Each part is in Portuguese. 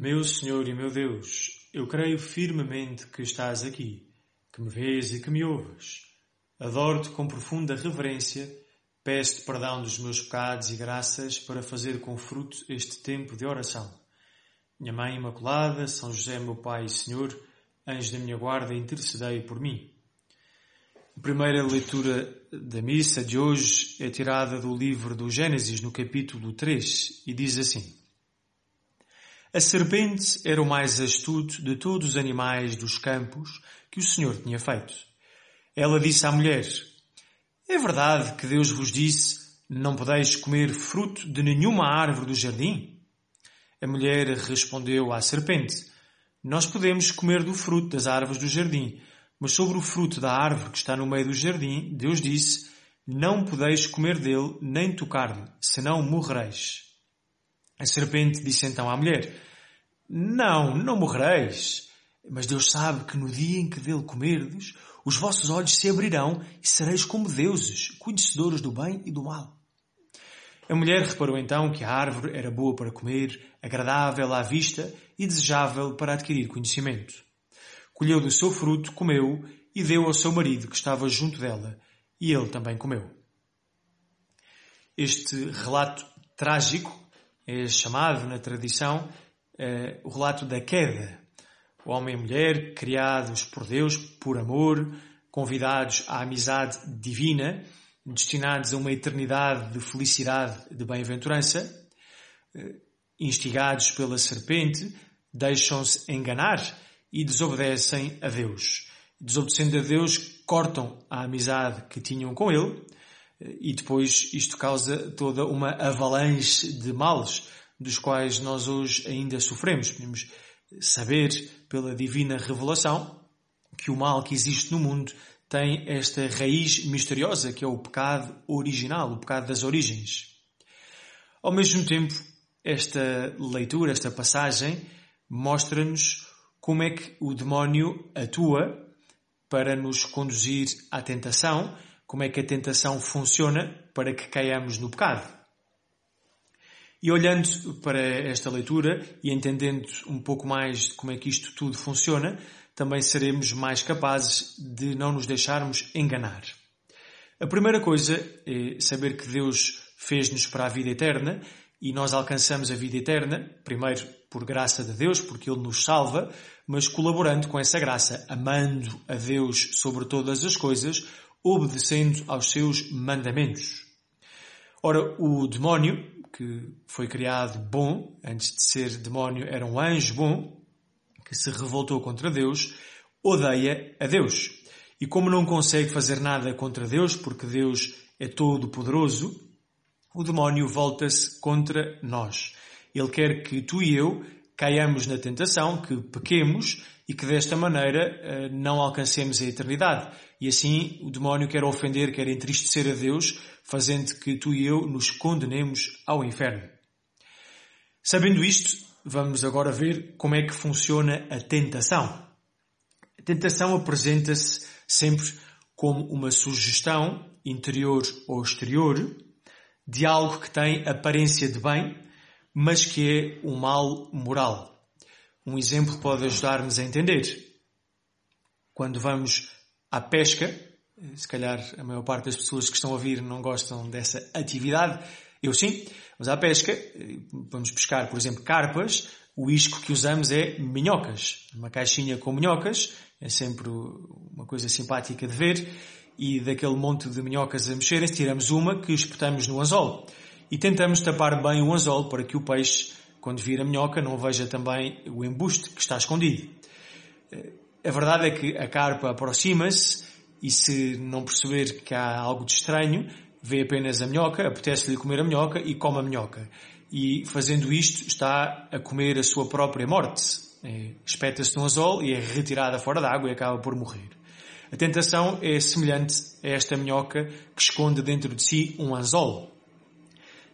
Meu Senhor e meu Deus, eu creio firmemente que estás aqui, que me vês e que me ouves. Adoro-te com profunda reverência, peço-te perdão dos meus pecados e graças para fazer com fruto este tempo de oração. Minha Mãe Imaculada, São José, meu Pai e Senhor, anjo da minha guarda, intercedei por mim. A primeira leitura da missa de hoje é tirada do livro do Gênesis, no capítulo 3, e diz assim: A serpente era o mais astuto de todos os animais dos campos que o Senhor tinha feito. Ela disse à mulher: É verdade que Deus vos disse: Não podeis comer fruto de nenhuma árvore do jardim? A mulher respondeu à serpente: Nós podemos comer do fruto das árvores do jardim mas sobre o fruto da árvore que está no meio do jardim, Deus disse, não podeis comer dele, nem tocar-lhe, senão morrereis. A serpente disse então à mulher, não, não morrereis. Mas Deus sabe que no dia em que dele comerdes, os vossos olhos se abrirão e sereis como deuses, conhecedores do bem e do mal. A mulher reparou então que a árvore era boa para comer, agradável à vista e desejável para adquirir conhecimento colheu do seu fruto, comeu e deu ao seu marido que estava junto dela, e ele também comeu. Este relato trágico é chamado na tradição eh, o relato da queda. O homem e mulher, criados por Deus por amor, convidados à amizade divina, destinados a uma eternidade de felicidade, de bem-aventurança, eh, instigados pela serpente, deixam-se enganar e desobedecem a Deus. Desobedecendo a Deus, cortam a amizade que tinham com Ele e depois isto causa toda uma avalanche de males dos quais nós hoje ainda sofremos. Podemos saber pela divina revelação que o mal que existe no mundo tem esta raiz misteriosa que é o pecado original, o pecado das origens. Ao mesmo tempo, esta leitura, esta passagem, mostra-nos como é que o demónio atua para nos conduzir à tentação, como é que a tentação funciona para que caiamos no pecado. E olhando para esta leitura e entendendo um pouco mais de como é que isto tudo funciona, também seremos mais capazes de não nos deixarmos enganar. A primeira coisa é saber que Deus fez-nos para a vida eterna e nós alcançamos a vida eterna, primeiro por graça de Deus, porque Ele nos salva, mas colaborando com essa graça, amando a Deus sobre todas as coisas, obedecendo aos seus mandamentos. Ora, o demónio, que foi criado bom, antes de ser demónio era um anjo bom, que se revoltou contra Deus, odeia a Deus. E como não consegue fazer nada contra Deus, porque Deus é todo poderoso, o demónio volta-se contra nós. Ele quer que tu e eu caiamos na tentação, que pequemos e que desta maneira eh, não alcancemos a eternidade. E assim o demónio quer ofender, quer entristecer a Deus, fazendo que tu e eu nos condenemos ao inferno. Sabendo isto, vamos agora ver como é que funciona a tentação. A tentação apresenta-se sempre como uma sugestão, interior ou exterior, de algo que tem aparência de bem, mas que é um mal moral. Um exemplo pode ajudar-nos a entender. Quando vamos à pesca, se calhar a maior parte das pessoas que estão a ouvir não gostam dessa atividade, eu sim, vamos à pesca, vamos pescar, por exemplo, carpas, o isco que usamos é minhocas. Uma caixinha com minhocas, é sempre uma coisa simpática de ver, e daquele monte de minhocas a mexerem, tiramos uma que espetamos no anzol e tentamos tapar bem o anzol para que o peixe, quando vir a minhoca, não veja também o embuste que está escondido. A verdade é que a carpa aproxima-se e se não perceber que há algo de estranho, vê apenas a minhoca, apetece-lhe comer a minhoca e come a minhoca. E fazendo isto está a comer a sua própria morte. É, espeta-se no anzol e é retirada fora da água e acaba por morrer. A tentação é semelhante a esta minhoca que esconde dentro de si um anzol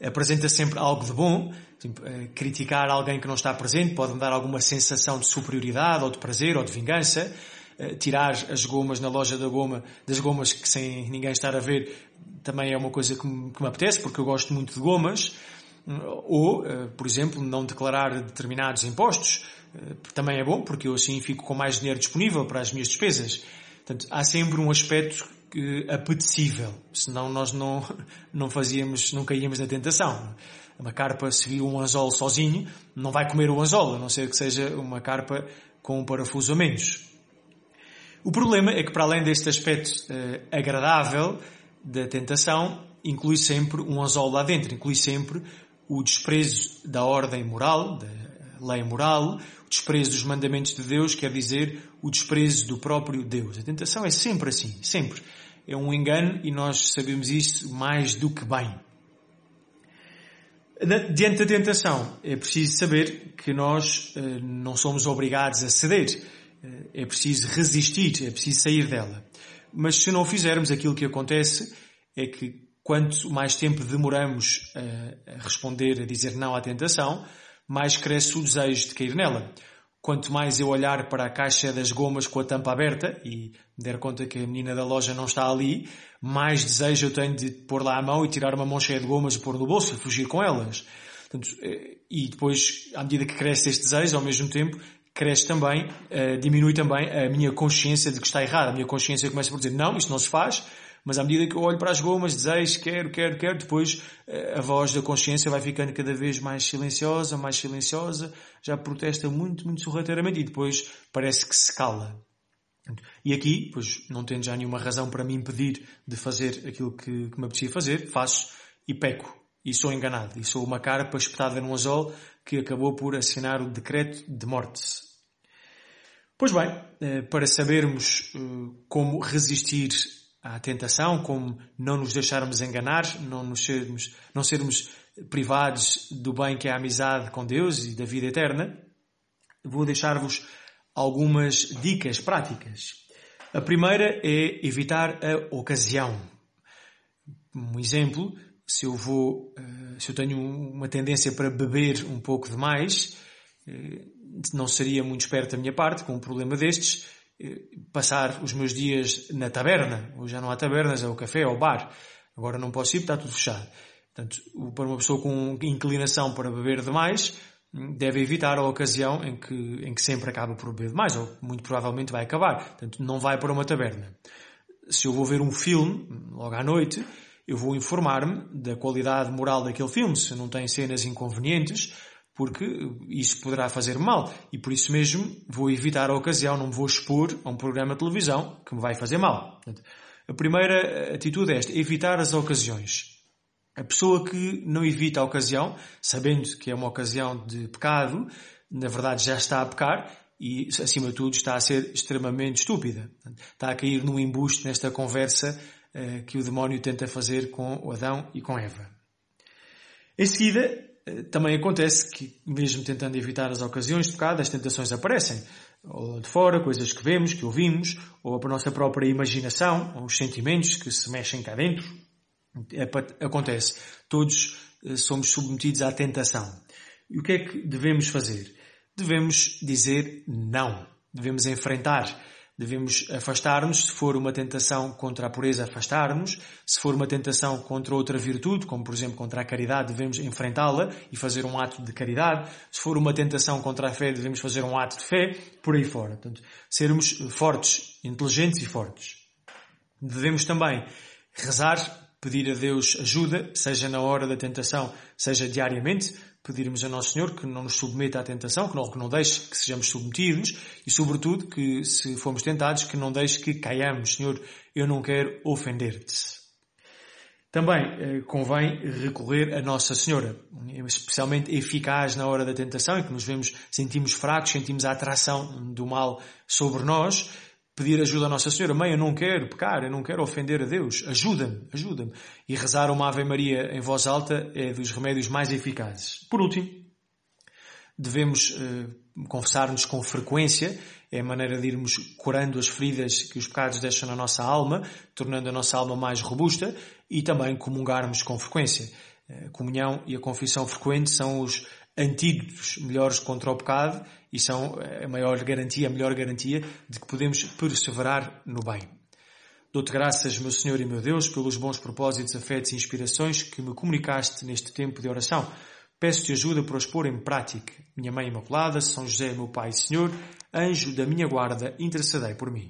apresenta sempre algo de bom. Eh, criticar alguém que não está presente pode me dar alguma sensação de superioridade ou de prazer ou de vingança. Eh, tirar as gomas na loja da goma, das gomas que sem ninguém estar a ver, também é uma coisa que me, que me apetece, porque eu gosto muito de gomas. Ou, por exemplo, não declarar determinados impostos, também é bom, porque eu assim fico com mais dinheiro disponível para as minhas despesas. Portanto, há sempre um aspecto apetecível, senão nós não, não fazíamos, não caíamos na tentação. Uma carpa, se viu um anzol sozinho, não vai comer o anzol, a não ser que seja uma carpa com um parafuso a menos. O problema é que, para além deste aspecto uh, agradável da tentação, inclui sempre um anzol lá dentro, inclui sempre o desprezo da ordem moral, da lei moral, desprezo dos mandamentos de Deus, quer dizer, o desprezo do próprio Deus. A tentação é sempre assim, sempre. É um engano e nós sabemos isso mais do que bem. Diante da tentação, é preciso saber que nós uh, não somos obrigados a ceder. Uh, é preciso resistir, é preciso sair dela. Mas se não fizermos aquilo que acontece, é que quanto mais tempo demoramos uh, a responder, a dizer não à tentação, mais cresce o desejo de cair nela. Quanto mais eu olhar para a caixa das gomas com a tampa aberta e der conta que a menina da loja não está ali, mais desejo eu tenho de pôr lá a mão e tirar uma mão cheia de gomas e pôr no bolso e fugir com elas. Portanto, eh, e depois, à medida que cresce este desejo, ao mesmo tempo, cresce também, uh, diminui também a minha consciência de que está errado. A minha consciência começa por dizer, não, isto não se faz, mas à medida que eu olho para as gomas, desejo, quero, quero, quero, depois eh, a voz da consciência vai ficando cada vez mais silenciosa, mais silenciosa, já protesta muito, muito sorrateiramente e depois parece que se cala. E aqui, pois não tendo já nenhuma razão para me impedir de fazer aquilo que, que me apetecia fazer, faço e peco. E sou enganado. E sou uma carpa espetada num azol que acabou por assinar o decreto de morte. Pois bem, eh, para sabermos eh, como resistir à tentação, como não nos deixarmos enganar, não, nos sermos, não sermos privados do bem que é a amizade com Deus e da vida eterna, vou deixar-vos algumas dicas práticas. A primeira é evitar a ocasião. Um exemplo, se eu vou, eh, se eu tenho uma tendência para beber um pouco demais, eh, não seria muito esperto da minha parte, com um problema destes, passar os meus dias na taberna. Hoje já não há tabernas, é o café, é o bar. Agora não posso ir, está tudo fechado. Portanto, para uma pessoa com inclinação para beber demais, deve evitar a ocasião em que, em que sempre acaba por beber demais, ou muito provavelmente vai acabar. Portanto, não vai para uma taberna. Se eu vou ver um filme, logo à noite, eu vou informar-me da qualidade moral daquele filme, se não tem cenas inconvenientes, porque isso poderá fazer mal. E por isso mesmo vou evitar a ocasião, não me vou expor a um programa de televisão que me vai fazer mal. A primeira atitude é esta, evitar as ocasiões. A pessoa que não evita a ocasião, sabendo que é uma ocasião de pecado, na verdade já está a pecar e, acima de tudo, está a ser extremamente estúpida. Está a cair num embuste nesta conversa uh, que o demónio tenta fazer com Adão e com Eva. Em seguida, eh, também acontece que, mesmo tentando evitar as ocasiões de pecado, as tentações aparecem. Ou de fora, coisas que vemos, que ouvimos, ou a nossa própria imaginação, ou os sentimentos que se mexem cá dentro. É, acontece. Todos eh, somos submetidos à tentação. E o que é que devemos fazer? Devemos dizer não. Devemos enfrentar Devemos afastar-nos, se for uma tentação contra a pureza, afastar-nos. Se for uma tentação contra outra virtude, como por exemplo contra a caridade, devemos enfrentá-la e fazer um ato de caridade. Se for uma tentação contra a fé, devemos fazer um ato de fé, por aí fora. Portanto, sermos fortes, inteligentes e fortes. Devemos também rezar pedir a Deus ajuda, seja na hora da tentação, seja diariamente, pedirmos a Nosso Senhor que não nos submeta à tentação, que não, que não deixe que sejamos submetidos e, sobretudo, que se formos tentados, que não deixe que caiamos. Senhor, eu não quero ofender-te. Também eh, convém recorrer a Nossa Senhora, especialmente eficaz na hora da tentação, em que nos vemos, sentimos fracos, sentimos a atração do mal sobre nós, pedir ajuda à Nossa Senhora. Mãe, eu não quero pecar, eu não quero ofender a Deus. Ajuda-me, ajuda-me. E rezar uma Ave Maria em voz alta é dos remédios mais eficazes. Por último, devemos uh, confessar-nos com frequência. É a maneira de irmos curando as feridas que os pecados deixam na nossa alma, tornando a nossa alma mais robusta e também comungarmos com frequência. A comunhão e a confissão frequente são os antídotos melhores contra o pecado e são a maior garantia, a melhor garantia de que podemos perseverar no bem. Dou-te graças, meu Senhor e meu Deus, pelos bons propósitos, afetos e inspirações que me comunicaste neste tempo de oração. Peço-te ajuda para os pôr em prática. Minha Mãe Imaculada, São José, meu Pai e Senhor, anjo da minha guarda, intercedei por mim.